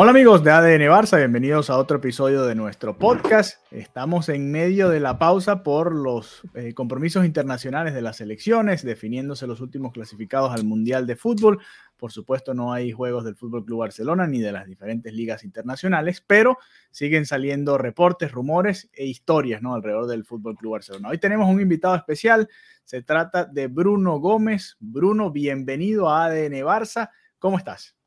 Hola amigos de ADN Barça, bienvenidos a otro episodio de nuestro podcast. Estamos en medio de la pausa por los eh, compromisos internacionales de las elecciones, definiéndose los últimos clasificados al Mundial de Fútbol. Por supuesto, no hay juegos del Fútbol Club Barcelona ni de las diferentes ligas internacionales, pero siguen saliendo reportes, rumores e historias ¿no? alrededor del Fútbol Club Barcelona. Hoy tenemos un invitado especial, se trata de Bruno Gómez. Bruno, bienvenido a ADN Barça. ¿Cómo estás?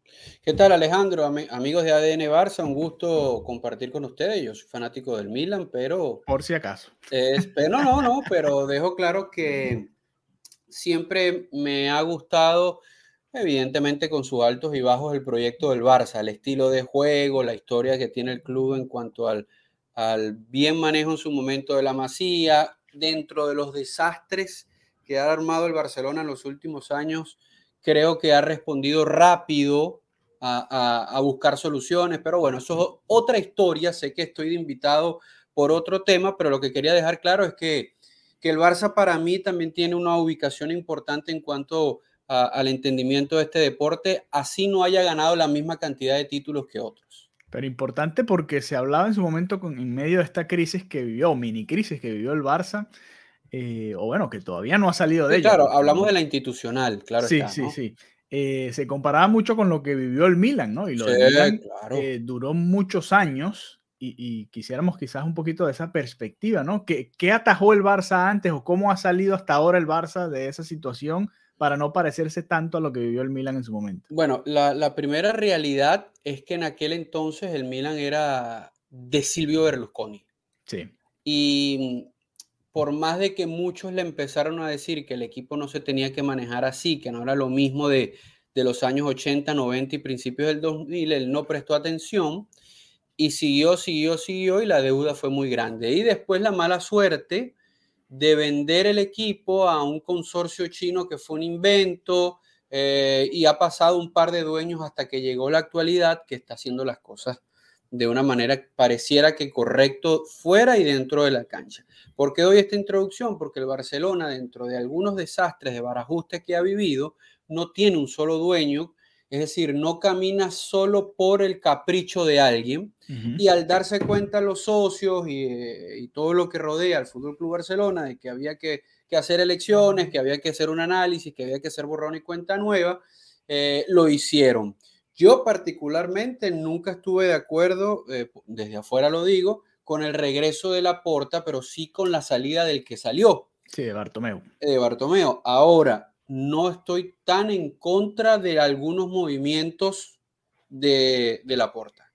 ¿Qué tal Alejandro? Am amigos de ADN Barça, un gusto compartir con ustedes. Yo soy fanático del Milan, pero... Por si acaso. Es, pero no, no, pero dejo claro que siempre me ha gustado, evidentemente con sus altos y bajos, el proyecto del Barça, el estilo de juego, la historia que tiene el club en cuanto al, al bien manejo en su momento de la masía, dentro de los desastres que ha armado el Barcelona en los últimos años creo que ha respondido rápido a, a, a, buscar soluciones, pero bueno, eso es otra historia, sé que estoy de invitado por otro tema, pero lo que quería dejar claro es que, que el Barça para mí también tiene una ubicación importante en cuanto a, al entendimiento de este deporte, así no haya ganado la misma cantidad de títulos que otros. Pero importante porque se hablaba en su momento con, en medio de esta crisis que vivió, mini crisis que vivió el Barça, eh, o bueno, que todavía no ha salido de sí, ella. Claro, hablamos de la institucional, claro. Sí, está, sí, sí. Eh, se comparaba mucho con lo que vivió el Milan, ¿no? Y lo Sí, de Milan claro. eh, duró muchos años y, y, quisiéramos quizás un poquito de esa perspectiva, ¿no? ¿Qué, ¿Qué atajó el Barça antes o cómo ha salido hasta ahora el Barça de esa situación para no parecerse tanto a lo que vivió el Milan en su momento? Bueno, la, la primera realidad es que en aquel entonces el Milan era de Silvio Berlusconi. Sí. Y por más de que muchos le empezaron a decir que el equipo no se tenía que manejar así, que no era lo mismo de, de los años 80, 90 y principios del 2000, él no prestó atención y siguió, siguió, siguió y la deuda fue muy grande. Y después la mala suerte de vender el equipo a un consorcio chino que fue un invento eh, y ha pasado un par de dueños hasta que llegó la actualidad que está haciendo las cosas de una manera pareciera que correcto fuera y dentro de la cancha. ¿Por qué doy esta introducción? Porque el Barcelona, dentro de algunos desastres de barajuste que ha vivido, no tiene un solo dueño, es decir, no camina solo por el capricho de alguien. Uh -huh. Y al darse cuenta los socios y, y, todo lo que rodea al Fútbol Club Barcelona de que había que, que, hacer elecciones, que había que hacer un análisis, que había que hacer borrón y cuenta nueva, eh, lo hicieron. Yo particularmente nunca estuve de acuerdo, eh, desde afuera lo digo, con el regreso de la porta, pero sí con la salida del que salió. Sí, de Bartomeu. De Bartomeu. Ahora, no estoy tan en contra de algunos movimientos de, de la porta.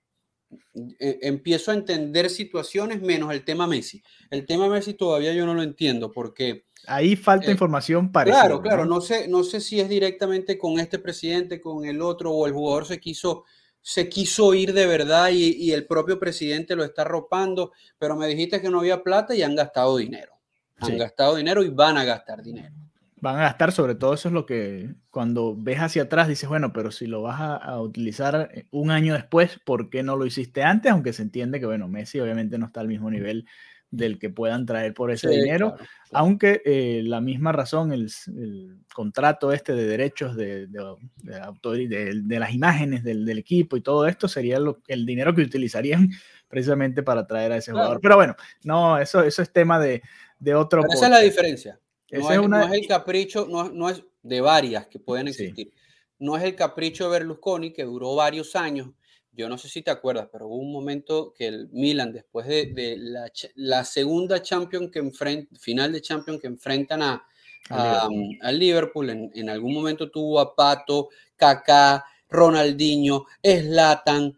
Eh, empiezo a entender situaciones menos el tema Messi. El tema Messi todavía yo no lo entiendo porque... Ahí falta eh, información parecida. Claro, claro, ¿no? no, sé, no sé si es directamente con este presidente, con el otro, o el jugador se quiso, se quiso ir de verdad y, y el propio presidente lo está arropando, pero me dijiste que no había plata y han gastado dinero. Han sí. gastado dinero y van a gastar dinero. Van a gastar, sobre todo eso es lo que cuando ves hacia atrás dices, bueno, pero si lo vas a, a, utilizar un año después, ¿por qué no lo hiciste antes? Aunque se entiende que, bueno, Messi obviamente no está al mismo nivel del que puedan traer por ese sí, dinero, claro, claro. aunque eh, la misma razón, el, el, contrato este de derechos de, de, de, autor, de, de las imágenes del, del, equipo y todo esto sería lo, el dinero que utilizarían precisamente para traer a ese claro. jugador. Pero bueno, no, eso, eso es tema de, de otro. Pero esa es la diferencia. No es, una... no es, el capricho, no, no, es de varias que pueden existir. Sí. No es el capricho de Berlusconi, que duró varios años. Yo no sé si te acuerdas, pero hubo un momento que el Milan, después de, de la, la, segunda Champions que enfrenta, final de Champions que enfrentan a, a, Liverpool. a Liverpool, en, en, algún momento tuvo a Pato, Kaká, Ronaldinho, Slatan,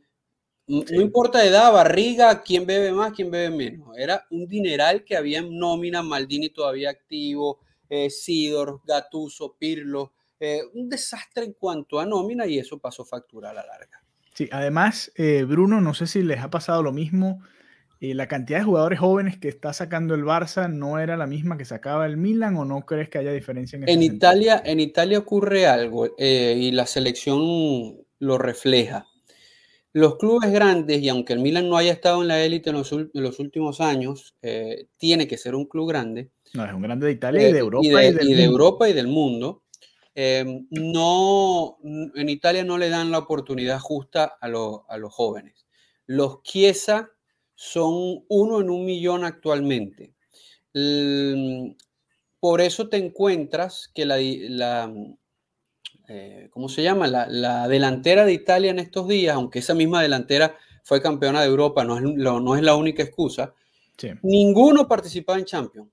No importa edad, barriga, quién bebe más, quién bebe menos. Era un dineral que había en nómina, Maldini todavía activo, eh, Sidor, Gatuso, Pirlo. Eh, un desastre en cuanto a nómina y eso pasó factura a la larga. Sí, además, eh, Bruno, no sé si les ha pasado lo mismo. la cantidad de jugadores jóvenes que está sacando el Barça no era la misma que sacaba el Milan o no crees que haya diferencia en En Italia, en Italia ocurre algo y la selección lo refleja los clubes grandes, y aunque el Milan no haya estado en la élite en los, últimos años, eh, tiene que ser un club grande. No, es un grande de Italia y de eh, Europa. Y de, Europa y del mundo. Eh, no, en Italia no le dan la oportunidad justa a, a los jóvenes. Los Chiesa son uno en un millón actualmente. por eso te encuentras que la, la, eh, ¿cómo se llama? La, delantera de Italia en estos días, aunque esa misma delantera fue campeona de Europa, no es, no es la única excusa, ninguno participaba en Champions.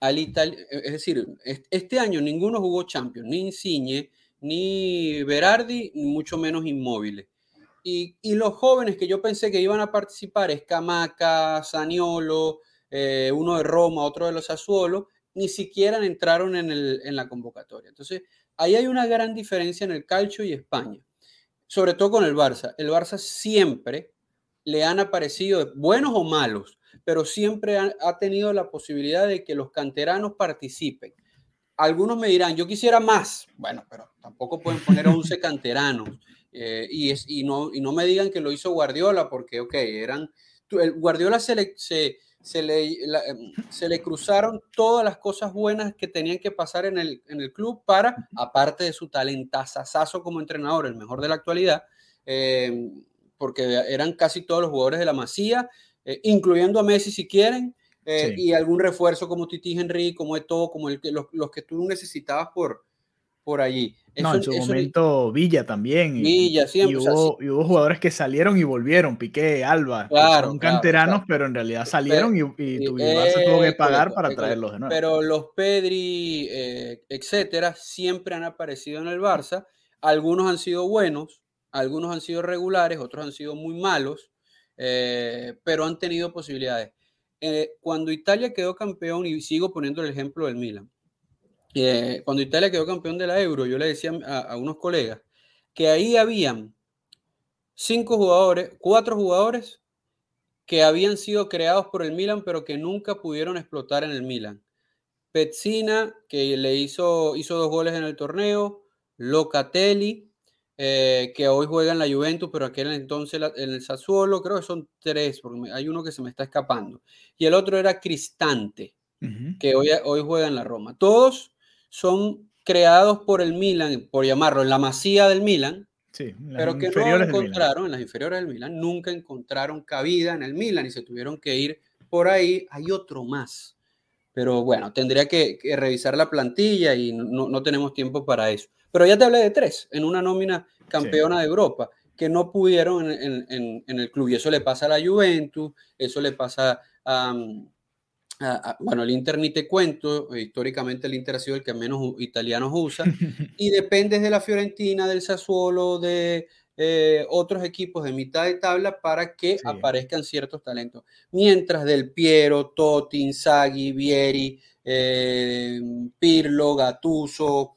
Al es decir, este año ninguno jugó Champions, ni Insigne, ni Berardi, mucho menos Inmóviles. Y, los jóvenes que yo pensé que iban a participar, Escamaca, Saniolo, eh, uno de Roma, otro de los Azuolos, ni siquiera entraron en, en la convocatoria. Entonces, Ahí hay una gran diferencia en el calcio y España, sobre todo con el Barça. El Barça siempre le han aparecido, buenos o malos, pero siempre ha, tenido la posibilidad de que los canteranos participen. Algunos me dirán, yo quisiera más. Bueno, pero tampoco pueden poner 11 canteranos. Eh, y, es, y, no, y no me digan que lo hizo Guardiola, porque, ok, eran. El Guardiola se, se, se le, em, se le cruzaron todas las cosas buenas que tenían que pasar en el, en el club para, aparte de su talentazazazo como entrenador, el mejor de la actualidad, em, porque eran casi todos los jugadores de la Masía, eh, incluyendo a Messi si quieren, eh, y algún refuerzo como Titi Henry, como Eto, como el, los, los que tú necesitabas por, por allí. no, en su momento Villa también. Villa, siempre. Y hubo, y hubo, jugadores que salieron y volvieron, Piqué, Alba, claro, son canteranos, pero en realidad salieron y, y, tuvo que pagar para traerlos de nuevo. Pero los Pedri, eh, etcétera, siempre han aparecido en el Barça. Algunos han sido buenos, algunos han sido regulares, otros han sido muy malos, eh, pero han tenido posibilidades. Eh, cuando Italia quedó campeón, y sigo poniendo el ejemplo del Milan, cuando Italia quedó campeón de la Euro, yo le decía a, unos colegas que ahí habían cinco jugadores, cuatro jugadores que habían sido creados por el Milan, pero que nunca pudieron explotar en el Milan. Pezzina, que le hizo, hizo dos goles en el torneo, Locatelli, eh, que hoy juega en la Juventus, pero aquel entonces en el Sassuolo, creo que son tres, porque hay uno que se me está escapando. Y el otro era Cristante, que hoy, hoy juega en la Roma. Todos son creados por el Milan, por llamarlo, en la masía del Milan, pero que no encontraron, en las inferiores del Milan, nunca encontraron cabida en el Milan y se tuvieron que ir por ahí. Hay otro más. Pero bueno, tendría que, revisar la plantilla y no, tenemos tiempo para eso. Pero ya te hablé de tres en una nómina campeona de Europa que no pudieron en, el club. Y eso le pasa a la Juventus, eso le pasa a, ah, bueno, el Inter ni te cuento, históricamente el Inter ha sido el que menos italianos usa, y depende de la Fiorentina, del Sassuolo, de eh, otros equipos de mitad de tabla para que aparezcan ciertos talentos. Mientras del Piero, Totti, Inzaghi, Vieri, eh, Pirlo, Gattuso,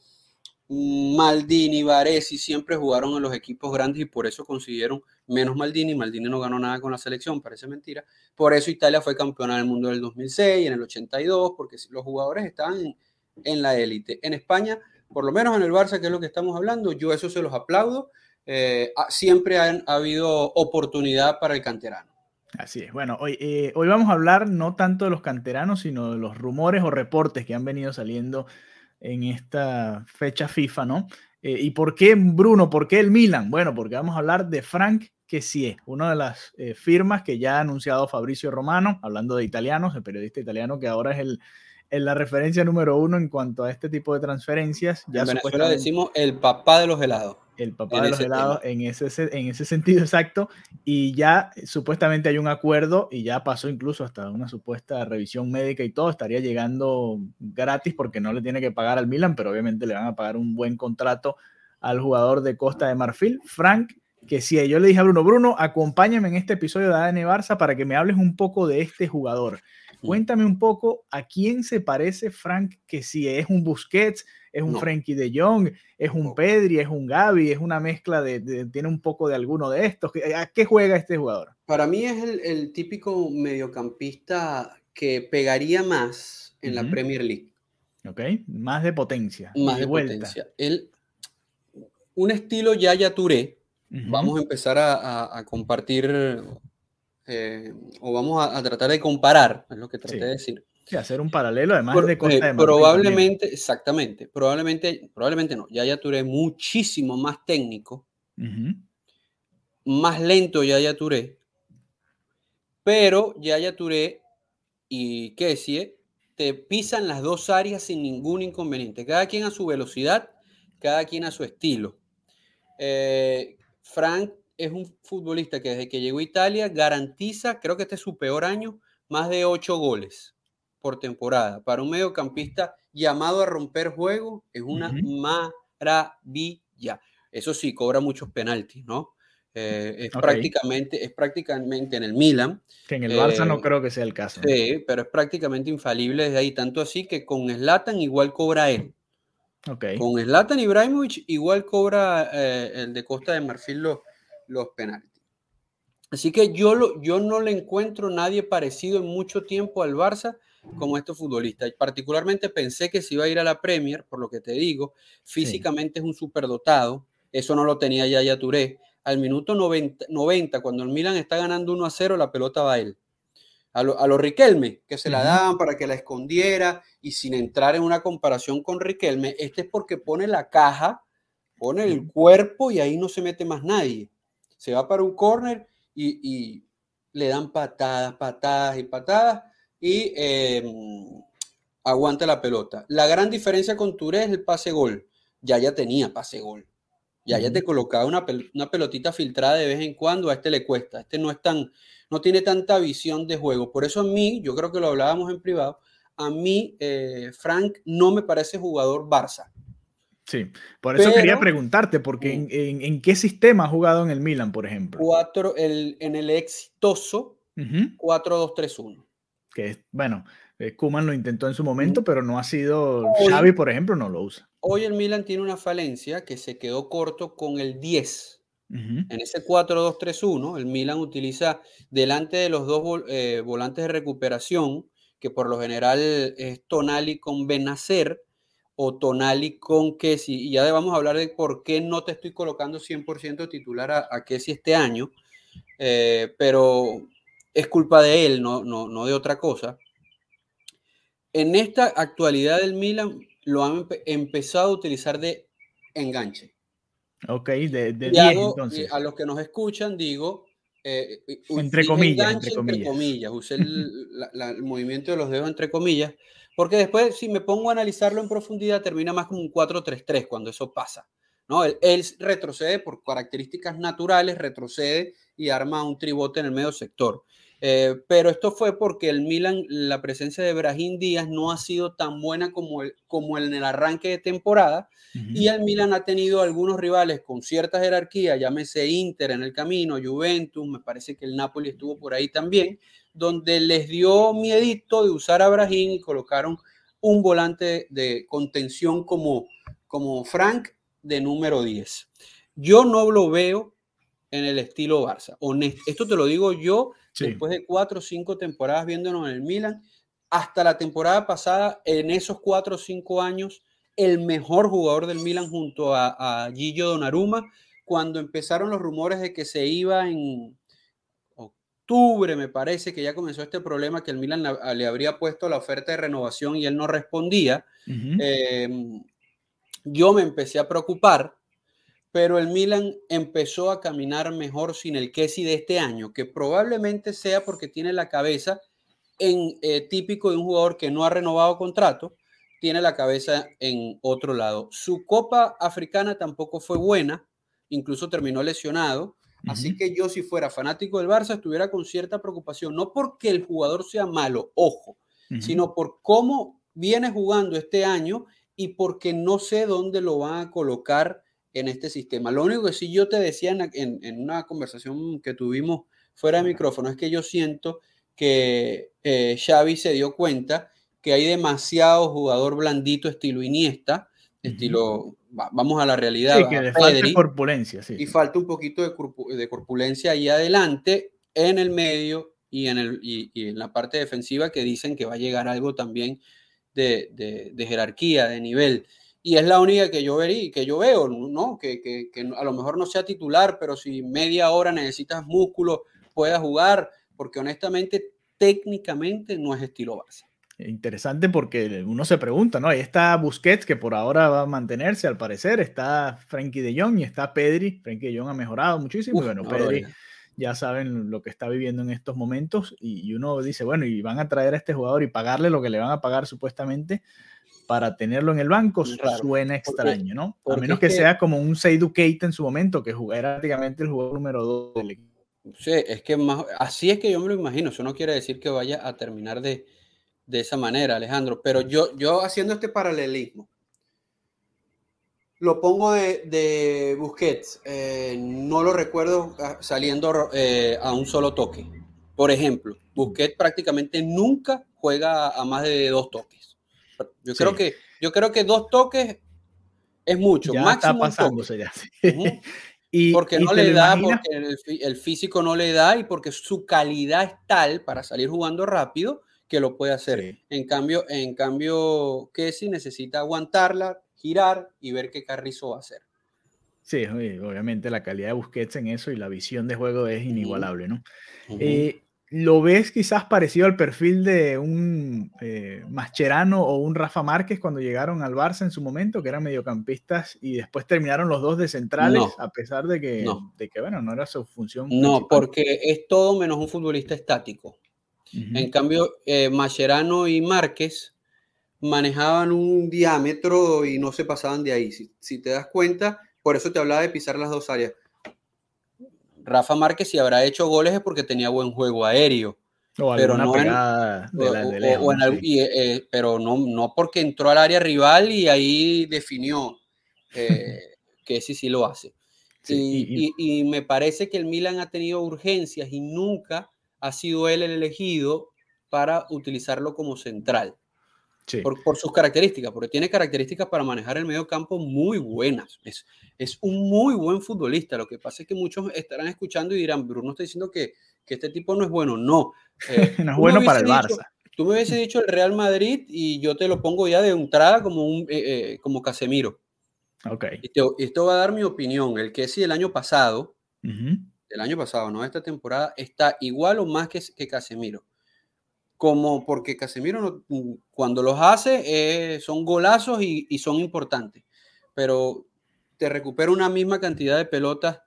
Maldini, Varesi siempre jugaron en los equipos grandes y por eso consiguieron menos Maldini. Maldini no ganó nada con la selección, parece mentira. Por eso Italia fue campeona del mundo del 2006 y en el 82, porque los jugadores estaban en, la élite. En España, por lo menos en el Barça, que es lo que estamos hablando, yo eso se los aplaudo. Eh, siempre ha, habido oportunidad para el canterano. Así es. Bueno, hoy, eh, hoy vamos a hablar no tanto de los canteranos, sino de los rumores o reportes que han venido saliendo en esta fecha FIFA, ¿no? Eh, ¿Y por qué Bruno? ¿Por qué el Milan? Bueno, porque vamos a hablar de Frank Kessie, una de las eh, firmas que ya ha anunciado Fabricio Romano, hablando de italianos, el periodista italiano que ahora es el, la referencia número uno en cuanto a este tipo de transferencias. Ya en Venezuela decimos el papá de los helados el papá de los helados en ese, en ese sentido exacto. Y ya supuestamente hay un acuerdo y ya pasó incluso hasta una supuesta revisión médica y todo. Estaría llegando gratis porque no le tiene que pagar al Milan, pero obviamente le van a pagar un buen contrato al jugador de Costa de Marfil, Frank que si yo le dije a Bruno, Bruno, acompáñame en este episodio de ADN Barça para que me hables un poco de este jugador. Cuéntame un poco a quién se parece Frank, que si es un Busquets, es un Frankie de Jong, es un Pedri, es un Gaby, es una mezcla de, tiene un poco de alguno de estos. ¿A qué juega este jugador? Para mí es el, típico mediocampista que pegaría más en la Premier League. Ok, más de potencia. Más de, potencia. El, un estilo Yaya Touré. Vamos a empezar a, compartir eh, o vamos a, tratar de comparar, es lo que traté de decir. Sí, hacer un paralelo además de Costa de Probablemente, exactamente, probablemente, probablemente no. Yaya Touré muchísimo más técnico, más lento Yaya Touré, pero Yaya Touré y Kessie te pisan las dos áreas sin ningún inconveniente, cada quien a su velocidad, cada quien a su estilo. Eh, Frank es un futbolista que desde que llegó a Italia garantiza, creo que este es su peor año, más de ocho goles por temporada. Para un mediocampista llamado a romper juego, es una maravilla. Eso sí, cobra muchos penaltis, ¿no? Eh, es, prácticamente, es prácticamente en el Milan. Que en el Barça no eh, creo que sea el caso. Sí, pero es prácticamente infalible desde ahí. Tanto así que con Slatan igual cobra él. Okay. Con Zlatan Ibrahimovic igual cobra eh, el de Costa de Marfil los, los penaltis. Así que yo, lo, yo no le encuentro nadie parecido en mucho tiempo al Barça como este futbolista. Particularmente pensé que se iba a ir a la Premier, por lo que te digo. Físicamente es un superdotado. Eso no lo tenía ya ya Touré. Al minuto 90, 90, cuando el Milan está ganando 1 a 0, la pelota va a él a los Riquelme, que se la daban para que la escondiera y sin entrar en una comparación con Riquelme, este es porque pone la caja, pone el cuerpo y ahí no se mete más nadie. Se va para un corner y, le dan patadas, patadas y patadas y em, aguanta la pelota. La gran diferencia con Touré es el pase gol. Ya ya tenía pase gol. Ya ya te colocaba una, una pelotita filtrada de vez en cuando, a este le cuesta. Este no es tan, no tiene tanta visión de juego. Por eso a mí, yo creo que lo hablábamos en privado, a mí eh, Frank no me parece jugador Barça. Sí, por eso quería preguntarte, porque mm. en, qué sistema ha jugado en el Milan, por ejemplo? Cuatro, el, en el exitoso 4-2-3-1. Que bueno, eh, Kuman lo intentó en su momento, pero no ha sido. Xavi, por ejemplo, no lo usa. Hoy el Milan tiene una falencia que se quedó corto con el 10. En ese 4-2-3-1, el Milan utiliza delante de los dos eh, volantes de recuperación, que por lo general es Tonali con Benacer o Tonali con Kessi. Y ya vamos a hablar de por qué no te estoy colocando 100% titular a, a Kessi este año, eh, pero es culpa de él, no, no, no de otra cosa. En esta actualidad del Milan lo han empezado a utilizar de enganche. Ok, de, de entonces. A los que nos escuchan digo... Eh, entre, comillas, entre, comillas, Usé el, movimiento de los dedos entre comillas, porque después si me pongo a analizarlo en profundidad termina más como un 4-3-3 cuando eso pasa. ¿no? Él, retrocede por características naturales, retrocede y arma un tribote en el medio sector. Eh, pero esto fue porque el Milan, la presencia de Brahim Díaz no ha sido tan buena como, el, como en el arranque de temporada. Y el Milan ha tenido algunos rivales con cierta jerarquía, llámese Inter en el camino, Juventus, me parece que el Napoli estuvo por ahí también, donde les dio miedito de usar a Brahim y colocaron un volante de contención como, como Frank de número 10. Yo no lo veo en el estilo Barça. Honesto, esto te lo digo yo después de cuatro o cinco temporadas viéndonos en el Milan, hasta la temporada pasada, en esos cuatro o cinco años, el mejor jugador del Milan junto a, a Gillo Donnarumma, cuando empezaron los rumores de que se iba en octubre, me parece que ya comenzó este problema que el Milan le habría puesto la oferta de renovación y él no respondía. Em, yo me empecé a preocupar pero el Milan empezó a caminar mejor sin el Kessi de este año, que probablemente sea porque tiene la cabeza en eh, típico de un jugador que no ha renovado contrato, tiene la cabeza en otro lado. Su Copa Africana tampoco fue buena, incluso terminó lesionado. Así que yo si fuera fanático del Barça estuviera con cierta preocupación, no porque el jugador sea malo, ojo, sino por cómo viene jugando este año y porque no sé dónde lo van a colocar en este sistema. Lo único que sí yo te decía en, en, una conversación que tuvimos fuera de micrófono es que yo siento que eh, Xavi se dio cuenta que hay demasiado jugador blandito estilo Iniesta, estilo, vamos a la realidad. Sí, que le falta corpulencia, sí. Y falta un poquito de, de, corpulencia ahí adelante, en el medio y en, el, y, en la parte defensiva que dicen que va a llegar algo también de, de jerarquía, de nivel y es la única que yo vería, que yo veo, ¿no? Que, que, que, a lo mejor no sea titular, pero si media hora necesitas músculo, pueda jugar, porque honestamente, técnicamente no es estilo Barça. Interesante porque uno se pregunta, ¿no? Ahí está Busquets, que por ahora va a mantenerse al parecer, está Frankie de Jong y está Pedri. Frankie de Jong ha mejorado muchísimo. y bueno, Pedri ya saben lo que está viviendo en estos momentos y, y uno dice, bueno, y van a traer a este jugador y pagarle lo que le van a pagar supuestamente para tenerlo en el banco suena extraño, ¿no? A menos que, sea como un Seydou Keita en su momento, que era prácticamente el jugador número 2 del equipo. Sí, es que más, así es que yo me lo imagino. Eso no quiere decir que vaya a terminar de, de esa manera, Alejandro. Pero yo, yo haciendo este paralelismo, lo pongo de, de Busquets. Eh, no lo recuerdo ah, saliendo eh, a un solo toque. Por ejemplo, Busquets prácticamente nunca juega a más de dos toques. Yo, creo que, yo creo que dos toques es mucho. Ya está pasándose ya. y, porque no le da, porque el, físico no le da y porque su calidad es tal para salir jugando rápido que lo puede hacer. En cambio, en cambio, si necesita aguantarla, girar y ver qué Carrizo va a hacer. Sí, obviamente la calidad de Busquets en eso y la visión de juego es inigualable, ¿no? ¿Lo ves quizás parecido al perfil de un eh, Mascherano o un Rafa Márquez cuando llegaron al Barça en su momento, que eran mediocampistas y después terminaron los dos de centrales, a pesar de que, de que, bueno, no era su función? No, porque es todo menos un futbolista estático. En cambio, eh, Mascherano y Márquez manejaban un diámetro y no se pasaban de ahí. si te das cuenta, por eso te hablaba de pisar las dos áreas Rafa Márquez si habrá hecho goles es porque tenía buen juego aéreo. pero no pero no, porque entró al área rival y ahí definió eh, que sí sí lo hace. y, me parece que el Milan ha tenido urgencias y nunca ha sido él el elegido para utilizarlo como central. Por, sus características, porque tiene características para manejar el medio campo muy buenas. Es, es un muy buen futbolista. Lo que pasa es que muchos estarán escuchando y dirán, Bruno está diciendo que, que este tipo no es bueno. No. Eh, no es bueno para el Barça. Tú me hubiese dicho el Real Madrid y yo te lo pongo ya de entrada como, un, eh, eh, como Casemiro. Ok. Y esto va a dar mi opinión. El que sí el año pasado, el año pasado, no esta temporada, está igual o más que, que Casemiro como porque Casemiro mm, cuando los hace eh, son golazos y, son importantes, pero te recupera una misma cantidad de pelotas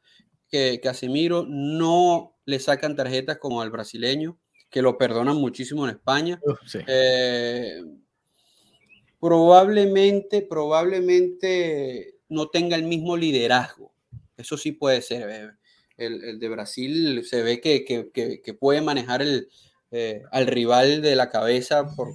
que Casemiro, no le sacan tarjetas como al brasileño, que lo perdonan muchísimo en España. Eh, probablemente, probablemente no tenga el mismo liderazgo. Eso sí puede ser. Eh, el, de Brasil se ve que puede manejar el, eh, al rival de la cabeza por,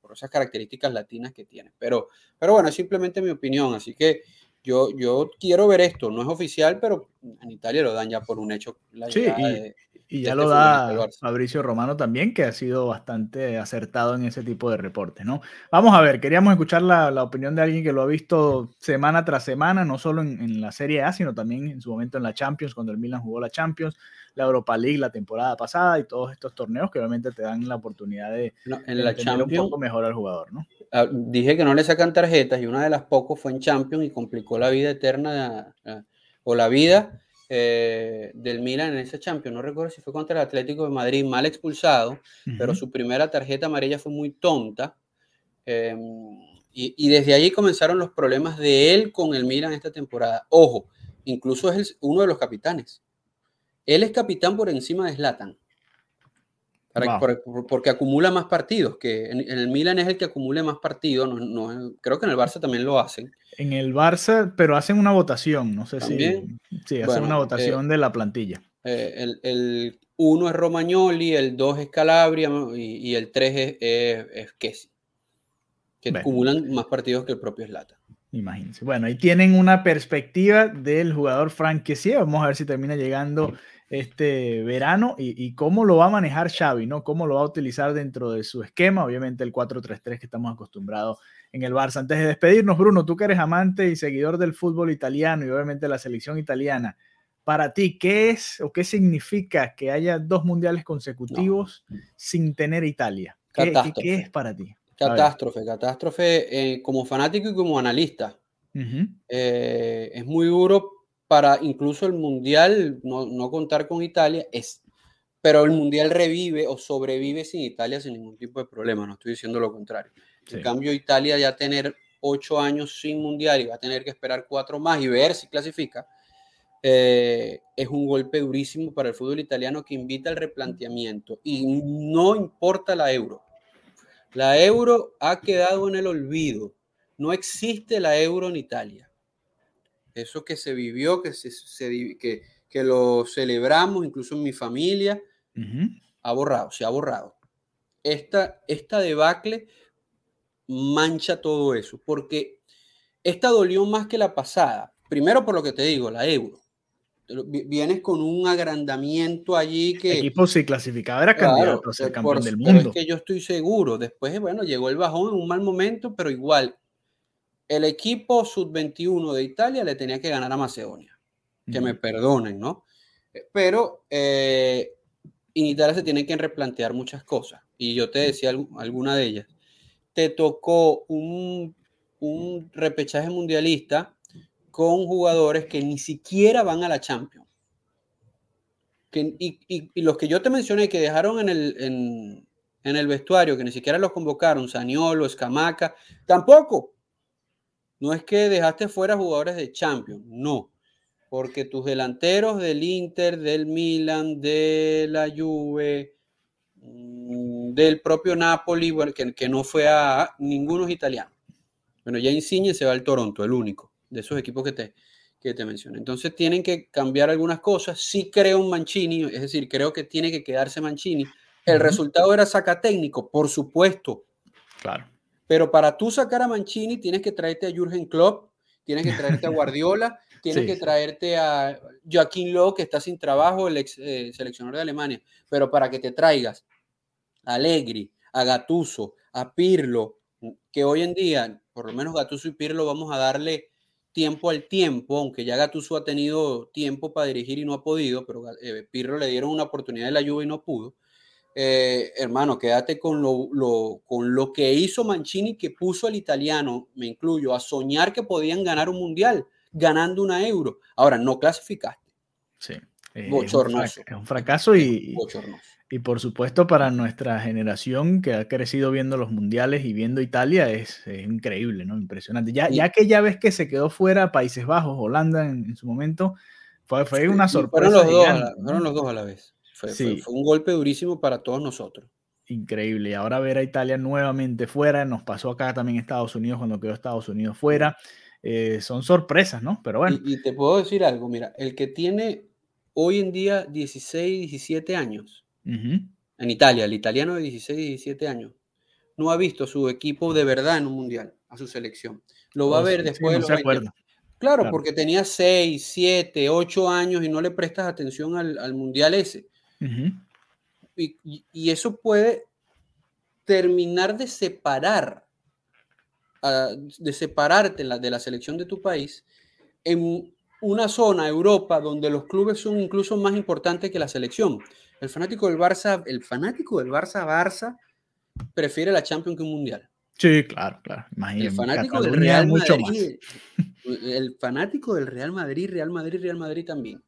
por, esas características latinas que tiene. Pero, pero bueno, es simplemente mi opinión, así que yo, yo quiero ver esto, no es oficial, pero en Italia lo dan ya por un hecho. sí, y, ya este lo da Fabricio Romano también, que ha sido bastante acertado en ese tipo de reportes, ¿no? Vamos a ver, queríamos escuchar la, la opinión de alguien que lo ha visto semana tras semana, no solo en, en, la Serie A, sino también en su momento en la Champions, cuando el Milan jugó la Champions, la Europa League la temporada pasada y todos estos torneos que obviamente te dan la oportunidad de, en la Champions, un poco mejor al jugador, ¿no? Ah, dije que no le sacan tarjetas y una de las pocos fue en Champions y complicó la vida eterna o la vida eh, del Milan en ese Champions. No recuerdo si fue contra el Atlético de Madrid, mal expulsado, pero su primera tarjeta amarilla fue muy tonta. Em, y, y, desde allí comenzaron los problemas de él con el Milan esta temporada. Ojo, incluso es uno de los capitanes. Él es capitán por encima de Zlatan. Porque acumula más partidos, que en, el Milan es el que acumula más partidos, no, creo que en el Barça también lo hacen. En el Barça, pero hacen una votación, no sé si... Sí, hacen una votación eh, de la plantilla. Eh, el, uno es Romagnoli, el dos es Calabria y, el tres es, es, Que acumulan más partidos que el propio Zlatan. Imagínense. Bueno, ahí tienen una perspectiva del jugador Frank Kessie. Vamos a ver si termina llegando este verano y, cómo lo va a manejar Xavi, ¿no? Cómo lo va a utilizar dentro de su esquema, obviamente el 4-3-3 que estamos acostumbrados en el Barça. Antes de despedirnos, Bruno, tú que eres amante y seguidor del fútbol italiano y obviamente la selección italiana, para ti, ¿qué es o qué significa que haya dos mundiales consecutivos sin tener Italia? ¿Qué, ¿Qué, es para ti? Catástrofe, catástrofe eh, como fanático y como analista. Eh, es muy duro para incluso el Mundial no, contar con Italia, es, pero el Mundial revive o sobrevive sin Italia sin ningún tipo de problema, no estoy diciendo lo contrario. En cambio, Italia ya tener ocho años sin Mundial y va a tener que esperar cuatro más y ver si clasifica, eh, es un golpe durísimo para el fútbol italiano que invita al replanteamiento y no importa la euro. La euro ha quedado en el olvido. No existe la euro en Italia eso que se vivió, que, se, que, que, lo celebramos, incluso en mi familia, ha borrado, se ha borrado. Esta, esta debacle mancha todo eso, porque esta dolió más que la pasada. Primero por lo que te digo, la euro. Vienes con un agrandamiento allí que... El equipo si clasificaba era candidato a ser campeón del mundo. es que yo estoy seguro. Después, bueno, llegó el bajón en un mal momento, pero igual, el equipo sub-21 de Italia le tenía que ganar a Macedonia. Que me perdonen, ¿no? Eh, pero eh, en Italia se tienen que replantear muchas cosas. Y yo te decía alguna de ellas. Te tocó un, repechaje mundialista con jugadores que ni siquiera van a la Champions. y, los que yo te mencioné que dejaron en el, en el vestuario, que ni siquiera los convocaron, Saniolo, Escamaca, tampoco. No es que dejaste fuera jugadores de Champions, no. Porque tus delanteros del Inter, del Milan, de la Juve, mm, del propio Napoli, bueno, que, no fue a ninguno es italiano. Bueno, ya Insigne se va al Toronto, el único de esos equipos que te, que te mencioné. Entonces tienen que cambiar algunas cosas. Sí creo un Mancini, es decir, creo que tiene que quedarse Mancini. El resultado era saca técnico, por supuesto. Claro. Pero para tú sacar a Mancini tienes que traerte a Jürgen Klopp, tienes que traerte a Guardiola, tienes que traerte a Joaquín Lowe, que está sin trabajo, el ex eh, seleccionador de Alemania. Pero para que te traigas a Allegri, a Gatuso, a Pirlo, que hoy en día, por lo menos Gatuso y Pirlo, vamos a darle tiempo al tiempo, aunque ya Gatuso ha tenido tiempo para dirigir y no ha podido, pero eh, Pirlo le dieron una oportunidad de la lluvia y no pudo. Eh, hermano, quédate con lo, con lo que hizo Mancini, que puso al italiano, me incluyo, a soñar que podían ganar un mundial, ganando una euro. Ahora, no clasificaste. Sí. Es un, fracaso y, y por supuesto para nuestra generación que ha crecido viendo los mundiales y viendo Italia es, increíble, ¿no? Impresionante. Ya, ya que ya ves que se quedó fuera Países Bajos, Holanda en, su momento, fue, fue una sorpresa. Fueron los, fueron los dos a la vez. Fue, un golpe durísimo para todos nosotros. Increíble. Y ahora ver a Italia nuevamente fuera, nos pasó acá también Estados Unidos cuando quedó Estados Unidos fuera. Eh, son sorpresas, ¿no? Pero bueno. Y, te puedo decir algo, mira, el que tiene hoy en día 16, 17 años, en Italia, el italiano de 16, 17 años, no ha visto a su equipo de verdad en un mundial, a su selección. Lo va a oh, ver después de los Claro, porque tenía 6, 7, 8 años y no le prestas atención al, al mundial ese y, eso puede terminar de separar, ah, de separarte de la selección de tu país en una zona, Europa, donde los clubes son incluso más importantes que la selección. El fanático del Barça, el fanático del Barça, Barça, prefiere la Champions que un mundial. Sí, claro, claro. el fanático del Real Madrid, el fanático del Real Madrid, Real Madrid, Real Madrid también.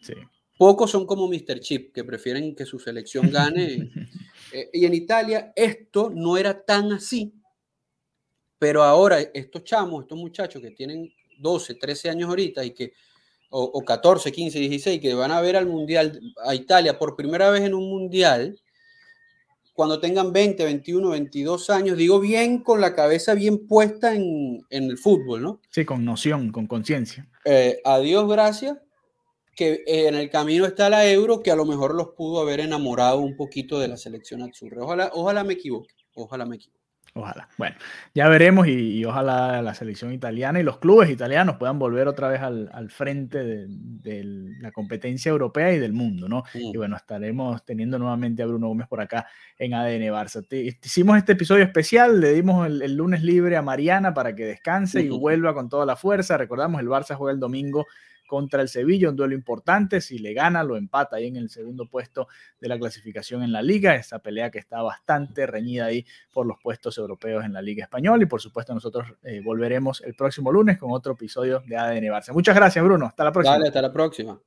Sí. Pocos son como Mr. Chip, que prefieren que su selección gane. Eh, y en Italia esto no era tan así, pero ahora estos chamos, estos muchachos que tienen 12, 13 años ahorita y que, o, 14, 15, 16, que van a ver al Mundial, a Italia por primera vez en un Mundial, cuando tengan 20, 21, 22 años, digo bien con la cabeza bien puesta en, el fútbol, ¿no? Sí, con noción, con conciencia. Eh, adiós, gracias que en el camino está la Euro, que a lo mejor los pudo haber enamorado un poquito de la selección azul. Ojalá, ojalá me equivoque, ojalá me equivoque. Ojalá. Bueno, ya veremos y, ojalá la selección italiana y los clubes italianos puedan volver otra vez al, frente de, la competencia europea y del mundo, ¿no? Y bueno, estaremos teniendo nuevamente a Bruno Gómez por acá en ADN Barça. hicimos este episodio especial, le dimos el, lunes libre a Mariana para que descanse y vuelva con toda la fuerza. Recordamos, el Barça juega el domingo contra el Sevilla, un duelo importante, si le gana lo empata ahí en el segundo puesto de la clasificación en la liga, esa pelea que está bastante reñida ahí por los puestos europeos en la liga española y por supuesto nosotros eh, volveremos el próximo lunes con otro episodio de ADN Barça. Muchas gracias Bruno, hasta la próxima. Dale, hasta la próxima.